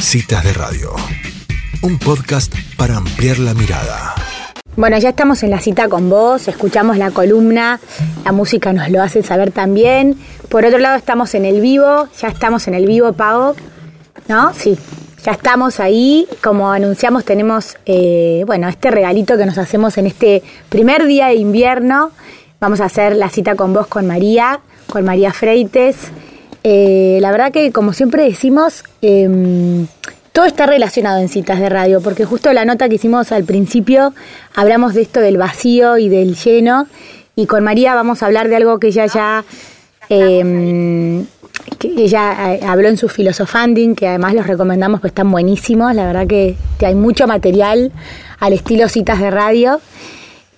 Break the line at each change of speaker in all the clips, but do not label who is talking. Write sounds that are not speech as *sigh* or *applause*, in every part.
Citas de Radio, un podcast para ampliar la mirada.
Bueno, ya estamos en la cita con vos, escuchamos la columna, la música nos lo hace saber también. Por otro lado, estamos en el vivo, ya estamos en el vivo, Pago, ¿no? Sí, ya estamos ahí. Como anunciamos, tenemos, eh, bueno, este regalito que nos hacemos en este primer día de invierno. Vamos a hacer la cita con vos con María, con María Freites. Eh, la verdad que, como siempre decimos, em, todo está relacionado en citas de radio, porque justo la nota que hicimos al principio hablamos de esto del vacío y del lleno, y con María vamos a hablar de algo que ella ya, eh, que ella eh, habló en su filosofanding, que además los recomendamos, pues están buenísimos, la verdad que, hay mucho material al estilo citas de radio.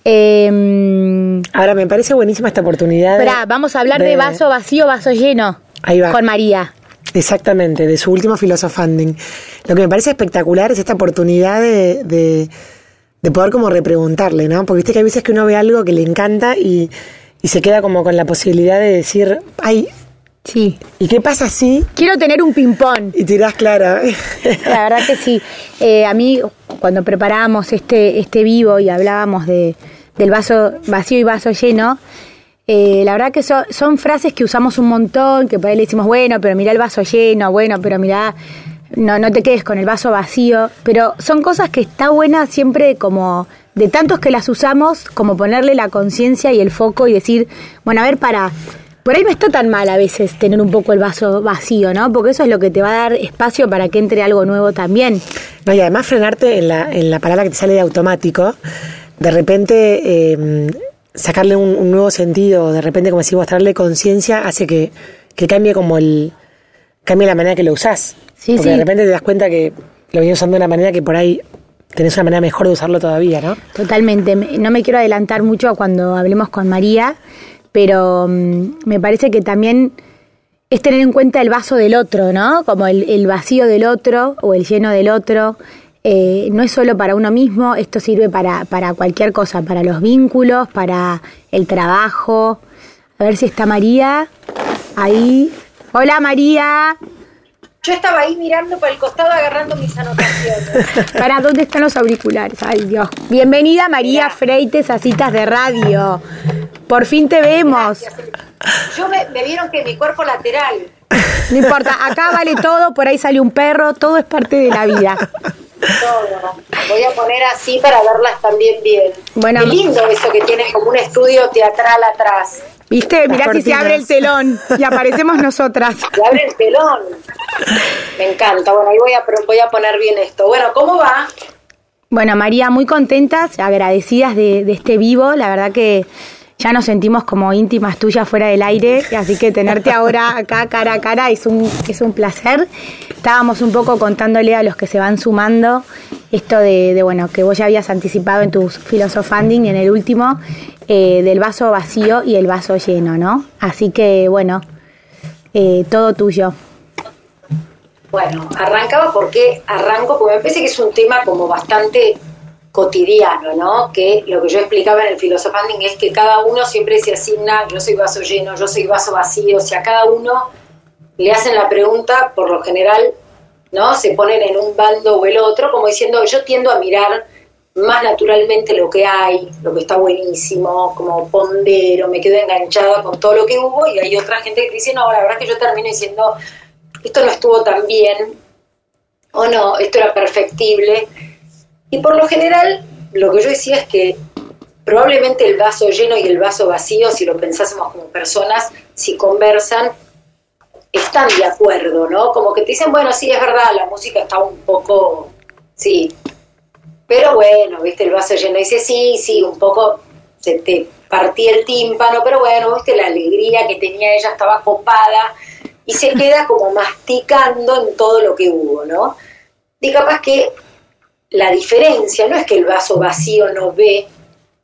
Em, Ahora me parece buenísima esta oportunidad.
Espera, vamos a hablar de, de vaso vacío, vaso lleno. Ahí va. Con María.
Exactamente, de su último Filosofanding. Lo que me parece espectacular es esta oportunidad de, de, poder como repreguntarle, ¿no? Porque viste que hay veces que uno ve algo que le encanta y, y se queda como con la posibilidad de decir, ay,
Sí.
¿Y qué pasa si?
Quiero tener un ping-pong.
Y tirás clara.
La verdad que sí. Eh, a mí, cuando preparábamos este, este vivo y hablábamos de, del vaso vacío y vaso lleno, eh, la verdad que son frases que usamos un montón, que por ahí le decimos, bueno, pero mira el vaso lleno, bueno, pero mira, no, no te quedes con el vaso vacío. Pero son cosas que está buena siempre como de tantos que las usamos, como ponerle la conciencia y el foco y decir, bueno, a ver, para, por ahí no está tan mal a veces tener un poco el vaso vacío, ¿no? Porque eso es lo que te va a dar espacio para que entre algo nuevo también.
No, y además frenarte en la, en la palabra que te sale de automático, de repente eh, sacarle un, nuevo sentido, de repente, como decimos, traerle conciencia, hace que, que, cambie como el. cambie la manera que lo usás. Sí, Porque de repente te das cuenta que lo vienes usando de una manera que por ahí tenés una manera mejor de usarlo todavía, ¿no?
Totalmente. No me quiero adelantar mucho cuando hablemos con María, pero mm, me parece que también es tener en cuenta el vaso del otro, ¿no? Como el, el vacío del otro o el lleno del otro. Eh, no es solo para uno mismo, esto sirve para, para cualquier cosa, para los vínculos, para el trabajo. A ver si está María ahí. Hola María.
Yo estaba ahí mirando por el costado agarrando mis anotaciones. *laughs*
¿Para dónde están los auriculares? Ay Dios. Bienvenida María Freites a Citas de Radio. Por fin te vemos.
Yo me, me vieron que mi cuerpo lateral.
No importa, acá vale todo, por ahí sale un perro, todo es parte de la vida.
Todo. Voy a poner así para verlas también bien. Bueno, Qué lindo eso que tiene como un estudio teatral atrás.
¿Viste? Mirá si se abre el telón y aparecemos nosotras. *laughs*
Se abre el telón. Me encanta. Bueno, ahí voy a, voy a poner bien esto. Bueno, ¿cómo va?
Bueno, María, muy contentas, agradecidas de, de este vivo. La verdad que ya nos sentimos como íntimas tuyas fuera del aire, así que tenerte ahora acá cara a cara es un, es un placer. Estábamos un poco contándole a los que se van sumando esto de, bueno, que vos ya habías anticipado en tu filosofanding en el último, eh, del vaso vacío y el vaso lleno, ¿no? Así que, bueno, eh, todo tuyo.
Bueno, arrancaba porque arranco, porque me parece que es un tema como bastante cotidiano, ¿no? Que lo que yo explicaba en el Filosofanding es que cada uno siempre se asigna, yo soy vaso lleno, yo soy vaso vacío, o sea, cada uno le hacen la pregunta, por lo general, ¿no? Se ponen en un bando o el otro, como diciendo, yo tiendo a mirar más naturalmente lo que hay, lo que está buenísimo, como pondero, me quedo enganchada con todo lo que hubo, y hay otra gente que dice, no, la verdad es que yo termino diciendo, esto no estuvo tan bien, o no, esto era perfectible, y por lo general, lo que yo decía es que probablemente el vaso lleno y el vaso vacío, si lo pensásemos como personas, si conversan, están de acuerdo, ¿no? Como que te dicen, bueno, sí, es verdad, la música está un poco, sí, pero bueno, viste, el vaso lleno dice, sí, sí, un poco se te partía el tímpano, pero bueno, viste, la alegría que tenía ella estaba copada y se queda como masticando en todo lo que hubo, ¿no? Y capaz que la diferencia no es que el vaso vacío no ve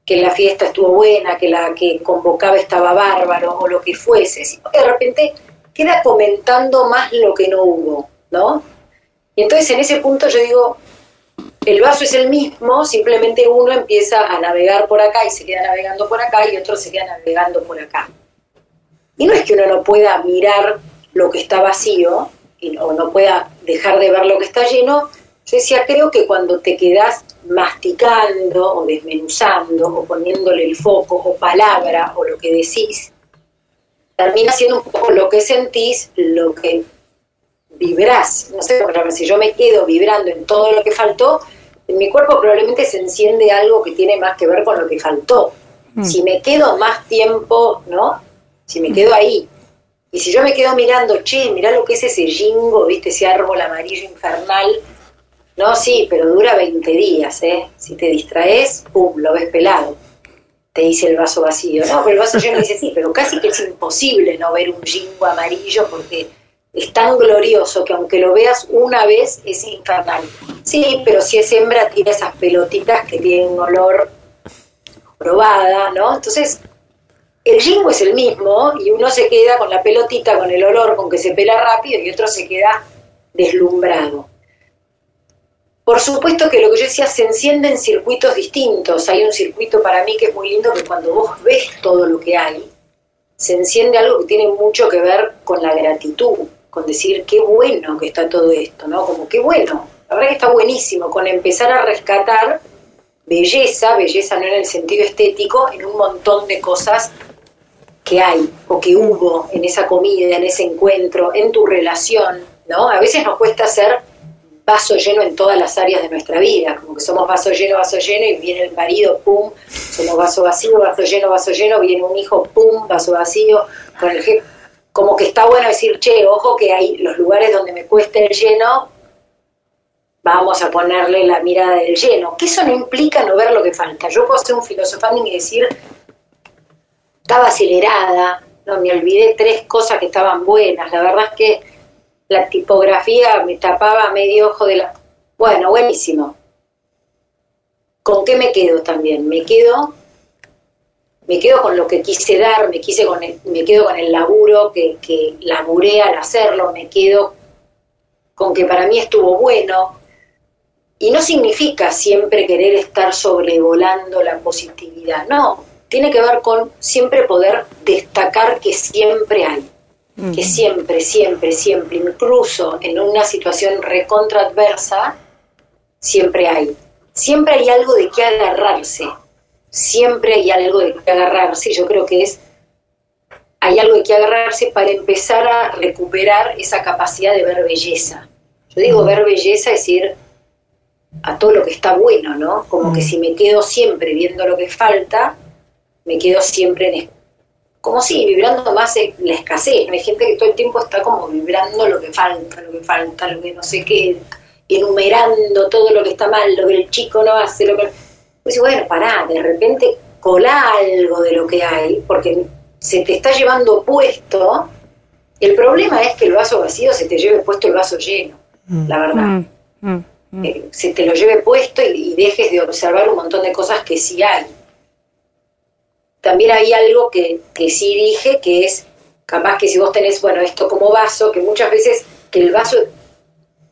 que la fiesta estuvo buena, que la que convocaba estaba bárbaro o lo que fuese, sino que de repente queda comentando más lo que no hubo, ¿no? Y entonces en ese punto yo digo, el vaso es el mismo, simplemente uno empieza a navegar por acá y se queda navegando por acá y otro se queda navegando por acá. Y no es que uno no pueda mirar lo que está vacío, o no pueda dejar de ver lo que está lleno, yo decía, creo que cuando te quedas masticando o desmenuzando o poniéndole el foco o palabra o lo que decís, termina siendo un poco lo que sentís, lo que vibrás. No sé, si yo me quedo vibrando en todo lo que faltó, en mi cuerpo probablemente se enciende algo que tiene más que ver con lo que faltó. Mm. Si me quedo más tiempo, ¿no? Si me quedo ahí. Y si yo me quedo mirando, che, mirá lo que es ese jingo, viste, ese árbol amarillo infernal. No, sí, pero dura 20 días, ¿eh? Si te distraes, pum, lo ves pelado. Te dice el vaso vacío. No, pero el vaso lleno dice sí, pero casi que es imposible no ver un jingo amarillo porque es tan glorioso que aunque lo veas una vez es infernal. Sí, pero si es hembra tiene esas pelotitas que tienen olor probada, ¿no? Entonces, el jingo es el mismo y uno se queda con la pelotita, con el olor, con que se pela rápido y otro se queda deslumbrado. Por supuesto que lo que yo decía se enciende en circuitos distintos. Hay un circuito para mí que es muy lindo que cuando vos ves todo lo que hay, se enciende algo que tiene mucho que ver con la gratitud con decir qué bueno que está todo esto, ¿no? Como qué bueno, la verdad que está buenísimo, con empezar a rescatar belleza, belleza no en el sentido estético, en un montón de cosas que hay o que hubo en esa comida, en ese encuentro, en tu relación, ¿no? A veces nos cuesta ser vaso lleno en todas las áreas de nuestra vida, como que somos vaso lleno, vaso lleno y viene el marido, pum, somos vaso vacío, vaso lleno, vaso lleno, viene un hijo, pum, vaso vacío, con el jefe. Como que está bueno decir, che, ojo que hay los lugares donde me cueste el lleno, vamos a ponerle la mirada del lleno, que eso no implica no ver lo que falta. Yo puedo hacer un filosofando y decir, estaba acelerada, no me olvidé tres cosas que estaban buenas, la verdad es que la tipografía me tapaba medio ojo de la... Bueno, buenísimo. ¿Con qué me quedo también? Me quedo me quedo con lo que quise dar, me, quise con me quedo con el laburo que, que laburé al hacerlo, me quedo con que para mí estuvo bueno. Y no significa siempre querer estar sobrevolando la positividad, no, tiene que ver con siempre poder destacar que siempre hay, que siempre, siempre, siempre, incluso en una situación recontraadversa, siempre hay. Siempre hay algo de qué agarrarse, siempre hay algo de que agarrarse, yo creo que es, hay algo de que agarrarse para empezar a recuperar esa capacidad de ver belleza. Yo digo ver belleza, es decir, a todo lo que está bueno, ¿no? Como que si me quedo siempre viendo lo que falta, me quedo siempre en... Como si vibrando más la escasez. Hay gente que todo el tiempo está como vibrando lo que falta, lo que falta, lo que no sé qué, enumerando todo lo que está mal, lo que el chico no hace, lo que pues bueno, pará, de repente cola algo de lo que hay, porque se te está llevando puesto. El problema es que el vaso vacío se te lleve puesto el vaso lleno, mm. la verdad. Mm, mm, eh, se te lo lleve puesto y, dejes de observar un montón de cosas que sí hay. También hay algo que, que sí dije, que es capaz que si vos tenés, bueno, esto como vaso, que muchas veces que el vaso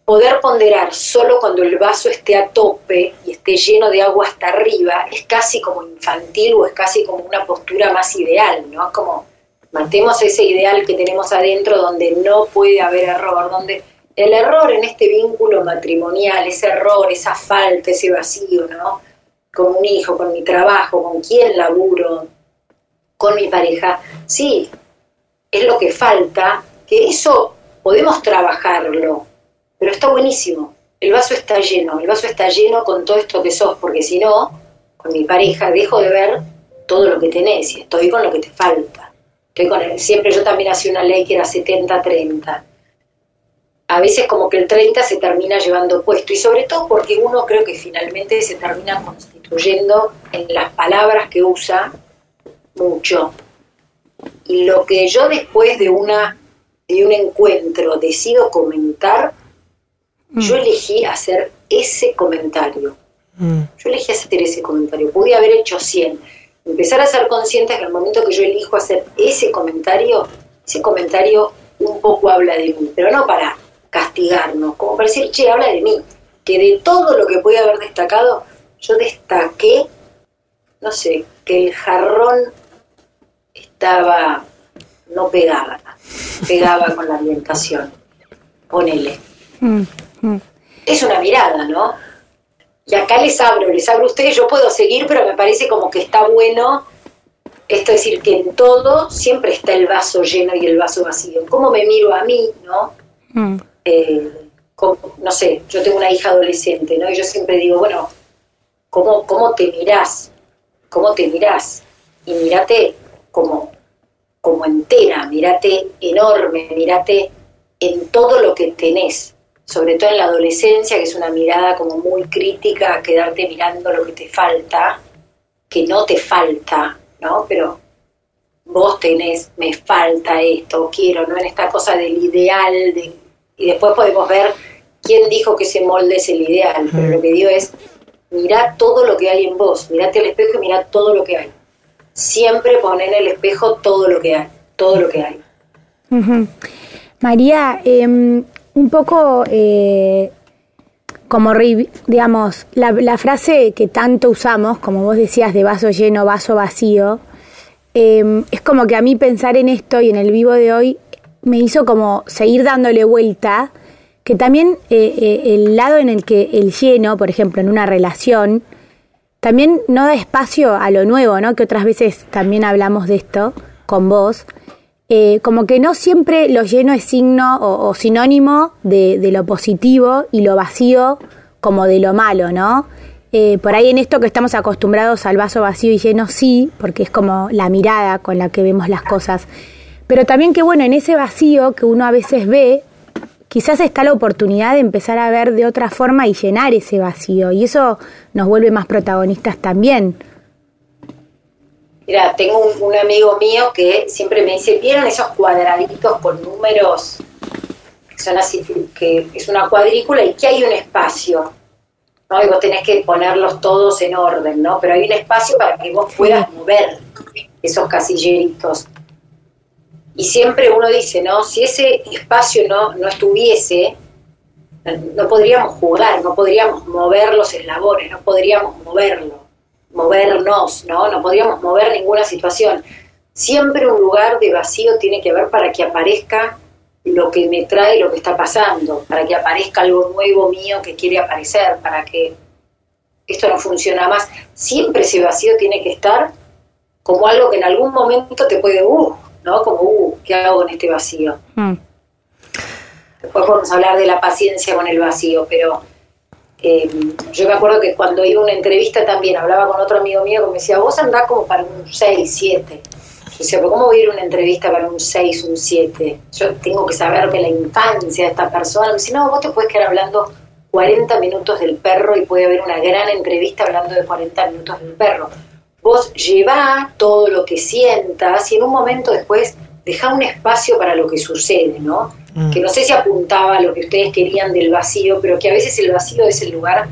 poder ponderar solo cuando el vaso esté a tope y esté lleno de agua hasta arriba es casi como infantil o es casi como una postura más ideal, ¿no? Como mantemos ese ideal que tenemos adentro donde no puede haber error, donde el error en este vínculo matrimonial, ese error, esa falta, ese vacío, ¿no? Con un hijo, con mi trabajo, con quién laburo, con mi pareja, sí, es lo que falta, que eso podemos trabajarlo, pero está buenísimo. El vaso está lleno, el vaso está lleno con todo esto que sos, porque si no, con mi pareja dejo de ver todo lo que tenés y estoy con lo que te falta. Estoy con siempre yo también hacía una ley que era 70-30. A veces como que el 30 se termina llevando puesto y sobre todo porque uno creo que finalmente se termina constituyendo en las palabras que usa mucho. Y lo que yo después de una de un encuentro decido comentar yo mm. elegí hacer ese comentario. Mm. Yo elegí hacer ese comentario. Podía haber hecho 100. Empezar a ser consciente que el momento que yo elijo hacer ese comentario, ese comentario un poco habla de mí, pero no para castigarnos, como para decir, che, habla de mí. Que de todo lo que podía haber destacado, yo destaqué, no sé, que el jarrón estaba, no pegaba, pegaba con la ambientación. Ponele Mm, mm. Es una mirada, ¿no? Y acá les abro, les abro a ustedes, yo puedo seguir, pero me parece como que está bueno esto es decir, que en todo siempre está el vaso lleno y el vaso vacío. ¿Cómo me miro a mí, no? Mm. Eh, no sé, yo tengo una hija adolescente, ¿no? Y yo siempre digo, bueno, ¿cómo, cómo te mirás? ¿Cómo te mirás? Y mírate como, como entera, mírate enorme, mírate en todo lo que tenés, sobre todo en la adolescencia, que es una mirada como muy crítica, quedarte mirando lo que te falta, que no te falta, ¿no? Pero vos tenés, me falta esto, quiero, ¿no? En esta cosa del ideal, de, y después podemos ver quién dijo que ese molde es el ideal, pero lo que digo es, mirá todo lo que hay en vos, mirate al espejo y mirá todo lo que hay. Siempre pon en el espejo todo lo que hay, todo lo que hay.
María, em, un poco eh, como, digamos, la, frase que tanto usamos, como vos decías, de vaso lleno, vaso vacío, em, es como que a mí pensar en esto y en el vivo de hoy me hizo como seguir dándole vuelta, que también eh, eh, el lado en el que el lleno, por ejemplo, en una relación, también no da espacio a lo nuevo, ¿no? Que otras veces también hablamos de esto con vos. Eh, como que no siempre lo lleno es signo o, sinónimo de, lo positivo y lo vacío como de lo malo, ¿no? Eh, por ahí en esto que estamos acostumbrados al vaso vacío y lleno, sí, porque es como la mirada con la que vemos las cosas. Pero también que bueno, en ese vacío que uno a veces ve, quizás está la oportunidad de empezar a ver de otra forma y llenar ese vacío. Y eso nos vuelve más protagonistas también.
Mira, tengo un, amigo mío que siempre me dice, ¿vieron esos cuadraditos con números? Que son así, que es una cuadrícula y que hay un espacio, ¿no? Y vos tenés que ponerlos todos en orden, ¿no? Pero hay un espacio para que vos puedas mover esos casilleritos. Y siempre uno dice, ¿no? Si ese espacio no, no estuviese, no podríamos jugar, no podríamos mover los eslabones, no podríamos moverlo movernos, ¿no? No podríamos mover ninguna situación. Siempre un lugar de vacío tiene que haber para que aparezca lo que me trae lo que está pasando, para que aparezca algo nuevo mío que quiere aparecer, para que esto no funciona más. Siempre ese vacío tiene que estar como algo que en algún momento te puede, uh, ¿no? Como, uh, ¿qué hago con este vacío? Mm. Después podemos hablar de la paciencia con el vacío, pero eh, yo me acuerdo que cuando iba a una entrevista también hablaba con otro amigo mío que me decía, vos andás como para un 6, 7. Yo decía, pero ¿cómo voy a ir a una entrevista para un 6, un 7? Yo tengo que saber que la infancia de esta persona. Me dice, no, vos te puedes quedar hablando 40 minutos del perro y puede haber una gran entrevista hablando de 40 minutos del perro. Vos llevá todo lo que sientas y en un momento después deja un espacio para lo que sucede, ¿no? Mm. Que no sé si apuntaba a lo que ustedes querían del vacío, pero que a veces el vacío es el lugar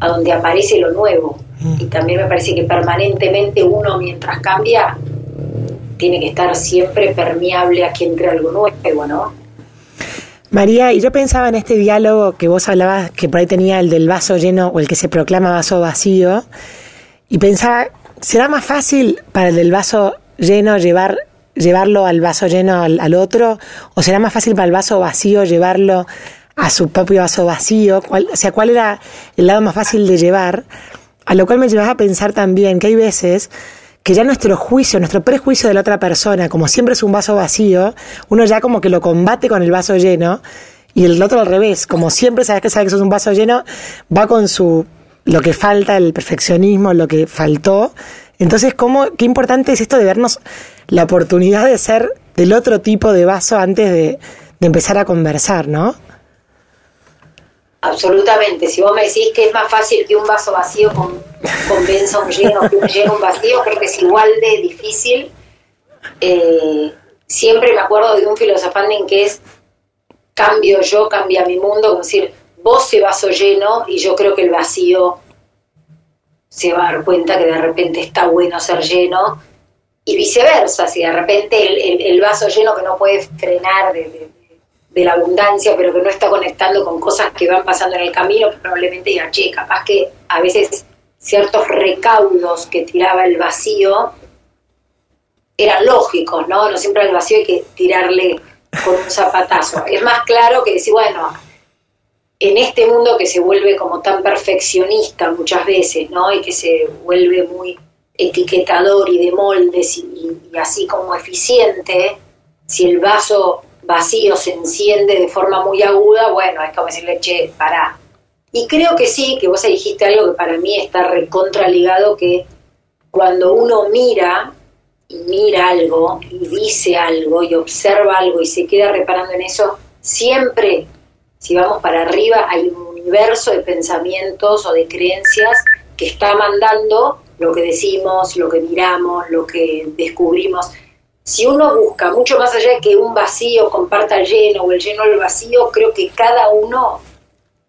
a donde aparece lo nuevo. Mm. Y también me parece que permanentemente uno, mientras cambia, tiene que estar siempre permeable a que entre algo nuevo, ¿no?
María, y yo pensaba en este diálogo que vos hablabas, que por ahí tenía el del vaso lleno o el que se proclama vaso vacío, y pensaba, ¿será más fácil para el del vaso lleno llevar llevarlo al vaso lleno al, otro? ¿O será más fácil para el vaso vacío llevarlo a su propio vaso vacío? o sea, ¿cuál era el lado más fácil de llevar? A lo cual me llevaba a pensar también que hay veces que ya nuestro juicio, nuestro prejuicio de la otra persona, como siempre es un vaso vacío, uno ya como que lo combate con el vaso lleno y el otro al revés, como siempre sabes que sabe que sos un vaso lleno, va con su lo que falta, el perfeccionismo, lo que faltó. Entonces, ¿cómo, qué importante es esto de vernos la oportunidad de ser del otro tipo de vaso antes de, empezar a conversar, ¿no?
Absolutamente. Si vos me decís que es más fácil que un vaso vacío con, convenza un lleno que un lleno vacío, creo que es igual de difícil. Eh, siempre me acuerdo de un filosofanding que es cambio yo, cambia mi mundo, como decir, vos se vaso lleno y yo creo que el vacío se va a dar cuenta que de repente está bueno ser lleno y viceversa, si de repente el, vaso lleno que no puede frenar de, la abundancia, pero que no está conectando con cosas que van pasando en el camino, probablemente diga, che, capaz que a veces ciertos recaudos que tiraba el vacío eran lógicos, ¿no? No siempre al vacío hay que tirarle con un zapatazo. Es más claro que decir, bueno, en este mundo que se vuelve como tan perfeccionista muchas veces, ¿no? Y que se vuelve muy etiquetador y de moldes y, así como eficiente, si el vaso vacío se enciende de forma muy aguda, bueno, es como decirle, che, pará. Y creo que sí, que vos dijiste algo que para mí está recontraligado, que cuando uno mira y mira algo y dice algo y observa algo y se queda reparando en eso, siempre, si vamos para arriba, hay un universo de pensamientos o de creencias que está mandando lo que decimos, lo que miramos, lo que descubrimos. Si uno busca mucho más allá de que un vacío comparta lleno o el lleno el vacío, creo que cada uno,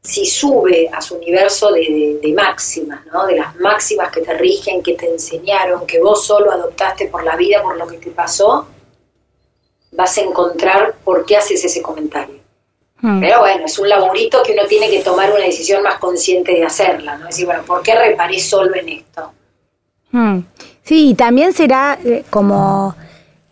si sube a su universo de, máximas, ¿no? de las máximas que te rigen, que te enseñaron, que vos solo adoptaste por la vida, por lo que te pasó, vas a encontrar por qué haces ese comentario. Hmm. Pero bueno, es un laburito que uno tiene que tomar una decisión más consciente de hacerla, ¿no? Decir, bueno, ¿por qué reparé solo en esto?
Hmm. Sí, y también será eh, como,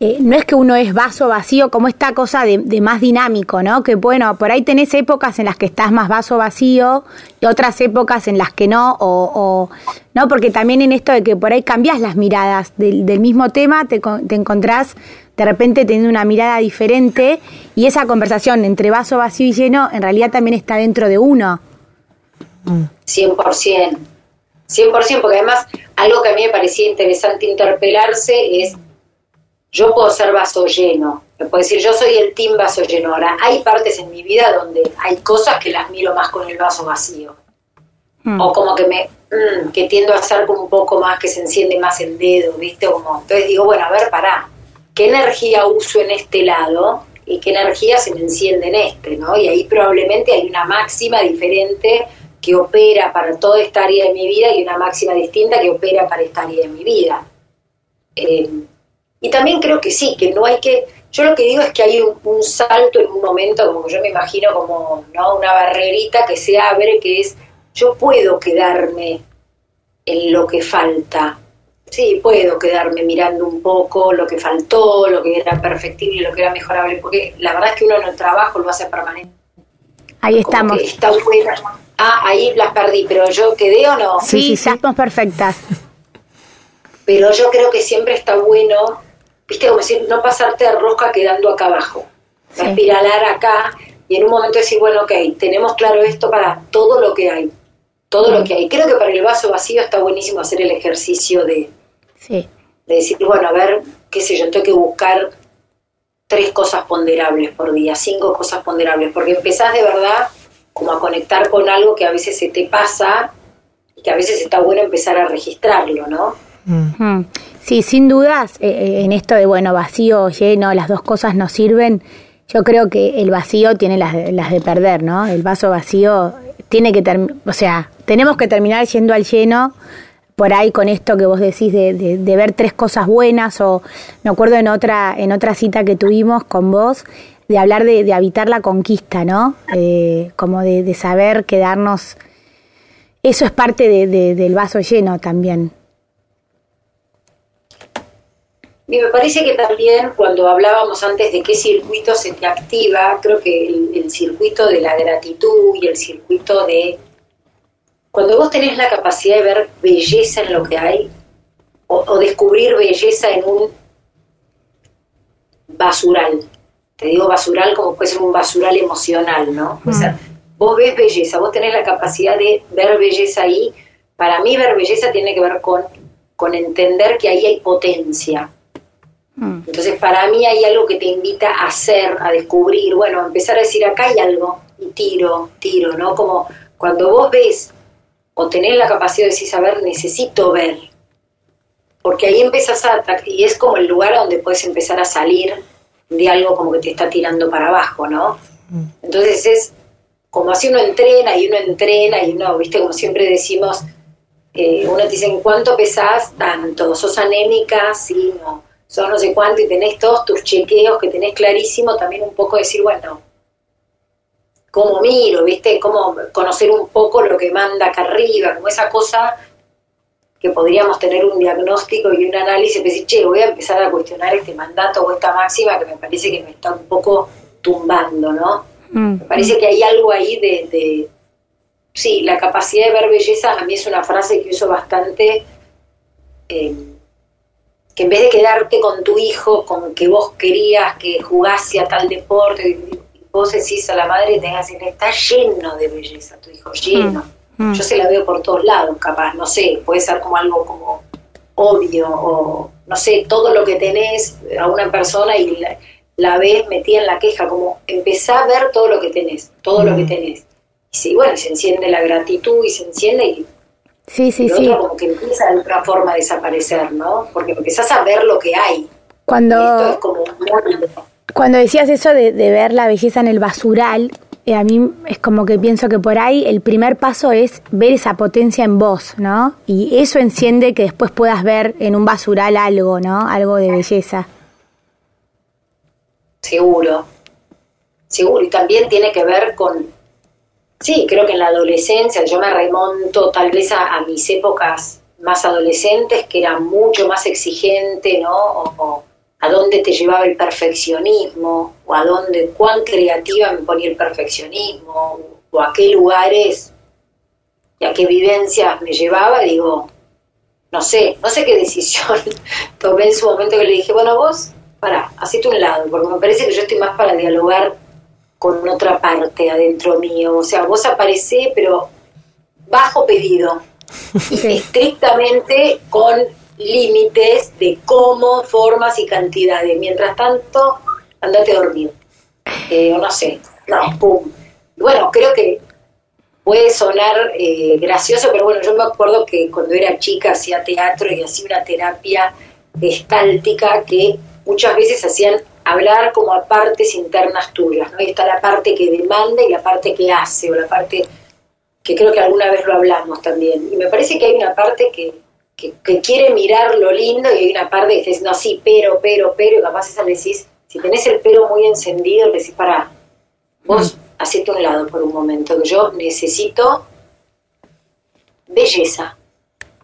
eh, no es que uno es vaso vacío, como esta cosa de, más dinámico, ¿no? Que bueno, por ahí tenés épocas en las que estás más vaso vacío y otras épocas en las que no, o, no, porque también en esto de que por ahí cambias las miradas del, mismo tema, te, te encontrás de repente teniendo una mirada diferente y esa conversación entre vaso vacío y lleno en realidad también está dentro de uno.
100%. 100%, porque además algo que a mí me parecía interesante interpelarse es, yo puedo ser vaso lleno, me puedo decir, yo soy el team vaso lleno. Ahora, hay partes en mi vida donde hay cosas que las miro más con el vaso vacío. Hmm. O como que me, mm, que tiendo a hacer como un poco más, que se enciende más el dedo, ¿viste? Como, entonces digo, bueno, a ver, pará, ¿qué energía uso en este lado? y qué energía se me enciende en este, ¿no? Y ahí probablemente hay una máxima diferente que opera para toda esta área de mi vida y una máxima distinta que opera para esta área de mi vida. Eh, y también creo que sí, que no hay que, yo lo que digo es que hay un, salto en un momento, como yo me imagino como ¿no? una barrerita que se abre, que es, yo puedo quedarme en lo que falta. Sí, puedo quedarme mirando un poco lo que faltó, lo que era perfectible, lo que era mejorable, porque la verdad es que uno en el trabajo lo hace permanente.
Ahí estamos.
Está Ah, ahí las perdí, pero yo quedé o no.
Sí, sí, estamos perfectas.
Pero yo creo que siempre está bueno, viste, como decir, no pasarte de rosca quedando acá abajo. Espiralar acá y en un momento decir, bueno, ok, tenemos claro esto para todo lo que hay. Todo lo que hay. Creo que para el vaso vacío está buenísimo hacer el ejercicio de,
sí.
de decir, bueno, a ver, qué sé yo, tengo que buscar tres cosas ponderables por día, cinco cosas ponderables, porque empezás de verdad como a conectar con algo que a veces se te pasa y que a veces está bueno empezar a registrarlo, ¿no?
Mm. Sí, sin dudas, eh, eh, en esto de, bueno, vacío, lleno, las dos cosas nos sirven. Yo creo que el vacío tiene las, las de perder, ¿no? El vaso vacío tiene que terminar, o sea, tenemos que terminar yendo al lleno por ahí con esto que vos decís de, de, ver tres cosas buenas o me acuerdo en otra en otra cita que tuvimos con vos de hablar de, habitar la conquista, ¿no? Eh, como de, saber quedarnos. Eso es parte del vaso lleno también.
Y me parece que también cuando hablábamos antes de qué circuito se te activa, creo que el, circuito de la gratitud y el circuito de... Cuando vos tenés la capacidad de ver belleza en lo que hay, o descubrir belleza en un basural, te digo basural como puede ser un basural emocional, ¿no? O sea, vos ves belleza, vos tenés la capacidad de ver belleza ahí. Para mí ver belleza tiene que ver con, con entender que ahí hay potencia. Mm. Entonces, para mí hay algo que te invita a hacer, a descubrir, bueno, a empezar a decir, acá hay algo, y tiro, tiro, ¿no? Como cuando vos ves o tenés la capacidad de decir, saber, necesito ver, porque ahí empezás a, y es como el lugar donde puedes empezar a salir de algo como que te está tirando para abajo, ¿no? Mm. Entonces es como así uno entrena y uno entrena y uno, viste, como siempre decimos, eh, uno te dice, ¿cuánto pesás? Tanto, sos anémica, sí, no, sos no sé cuánto y tenés todos tus chequeos que tenés clarísimo, también un poco decir, bueno, ¿cómo miro? ¿Viste? Cómo conocer un poco lo que manda acá arriba, como esa cosa que podríamos tener un diagnóstico y un análisis y decir, che, voy a empezar a cuestionar este mandato o esta máxima que me parece que me está un poco tumbando, ¿no? Mm. Me parece que hay algo ahí de, sí, la capacidad de ver belleza a mí es una frase que uso bastante, eh, que en vez de quedarte con tu hijo, con que vos querías que jugase a tal deporte, y vos decís a la madre, tengas que está lleno de belleza tu hijo, lleno.
Mm, mm.
Yo se la veo por todos lados, capaz, no sé, puede ser como algo como obvio, o no sé, todo lo que tenés a una persona y la, la ves metida en la queja, como empezá a ver todo lo que tenés, todo lo que tenés. Y sí, bueno, y se enciende la gratitud y se enciende y
Sí, sí, sí.
otro como que empieza de otra forma a desaparecer, ¿no? Porque empezás a ver lo que hay. Y esto es
Cuando,
como
cuando decías eso de, de ver la belleza en el basural, eh, a mí es como que pienso que por ahí el primer paso es ver esa potencia en vos, ¿no? Y eso enciende que después puedas ver en un basural algo, ¿no? Algo de belleza.
Seguro, seguro. Y también tiene que ver con, sí, creo que en la adolescencia, yo me remonto tal vez a, mis épocas más adolescentes, que era mucho más exigente, ¿no? O a dónde te llevaba el perfeccionismo, o a dónde, cuán creativa me ponía el perfeccionismo, o a qué lugares y a qué vivencias me llevaba, digo, no sé, no sé qué decisión *laughs* tomé en su momento que le dije, bueno, vos, para, hacete un lado, porque me parece que yo estoy más para dialogar con otra parte adentro mío. O sea, vos aparecé, pero bajo pedido, *laughs* y
Sí.
estrictamente con límites de cómo, formas y cantidades. Mientras tanto, andate a dormir. Eh, o no sé, no, pum. Y Bueno, creo que puede sonar eh, gracioso, pero bueno, yo me acuerdo que cuando era chica hacía teatro y hacía una terapia gestáltica que muchas veces hacían hablar como a partes internas tuyas, ¿no? Y está la parte que demanda y la parte que hace, o la parte que creo que alguna vez lo hablamos también. Y me parece que hay una parte que, que, quiere mirar lo lindo y hay una parte que dice, no, sí, pero, pero, pero, y capaz esa le decís, si tenés el pero muy encendido, le decís, para, vos hacete un lado por un momento, que yo necesito belleza.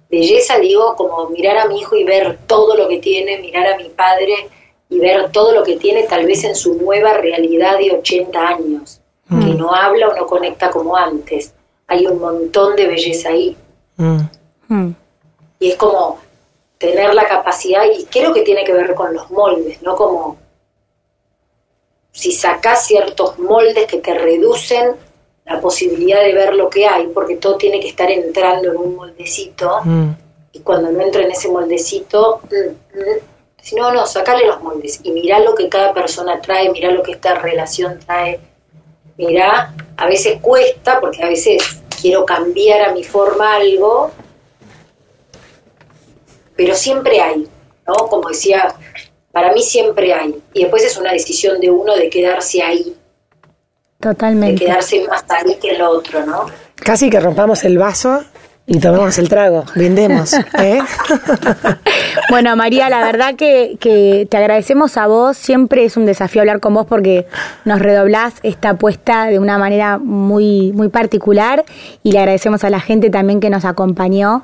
Belleza, digo, como mirar a mi hijo y ver todo lo que tiene, mirar a mi padre y ver todo lo que tiene tal vez en su nueva realidad de 80 años, que no habla o no conecta como antes. Hay un montón de belleza ahí.
Mm.
Mm.
Y es como tener la capacidad, y creo que tiene que ver con los moldes, ¿no? Como si sacás ciertos moldes que te reducen la posibilidad de ver lo que hay, porque todo tiene que estar entrando en un moldecito,
Mm.
y cuando no entra en ese moldecito, mm, mm, si no, no, sacarle los moldes y mirá lo que cada persona trae, mirá lo que esta relación trae, mirá, a veces cuesta, porque a veces quiero cambiar a mi forma algo, pero siempre hay, ¿no? Como decía, para mí siempre hay, y después es una decisión de uno de quedarse ahí, de
Totalmente.
quedarse más ahí que en lo otro, ¿no?
Casi que rompamos el vaso y tomemos el trago, brindemos. ¿eh? *laughs*
Bueno, María, la verdad que, que te agradecemos a vos. Siempre es un desafío hablar con vos porque nos redoblás esta apuesta de una manera muy, muy particular y le agradecemos a la gente también que nos acompañó.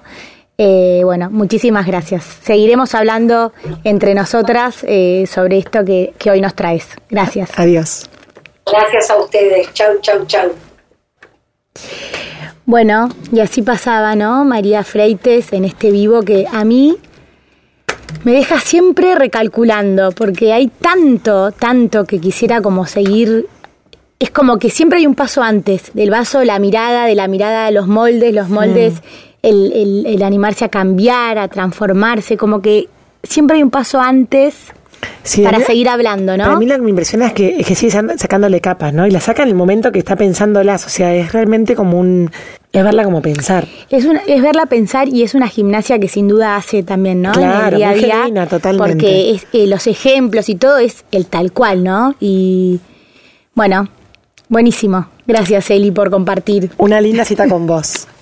Eh, bueno, muchísimas gracias. Seguiremos hablando entre nosotras eh, sobre esto que, que hoy nos traes. Gracias.
Adiós.
Gracias a ustedes, chau, chau, chau.
Bueno, y así pasaba, ¿no? María Freites en este vivo que a mí me deja siempre recalculando, porque hay tanto, tanto que quisiera como seguir. Es como que siempre hay un paso antes del vaso, la mirada, de la mirada, los moldes, los moldes, el, el- el animarse a cambiar, a transformarse, como que siempre hay un paso antes
Sí,
para seguir hablando, ¿no?
Para mí lo que me impresiona es que, es que sigue sacándole capas, ¿no? Y la saca en el momento que está pensándolas. O sea, es realmente como un. Es verla como pensar.
Es, una, es verla pensar y es una gimnasia que sin duda hace también, ¿no?
Claro,
en el día a
muy
día.
genuina, totalmente.
Porque es, eh, los ejemplos y todo es el tal cual, ¿no? Y bueno, buenísimo. Gracias, Eli, por compartir.
Una linda cita con vos. *laughs*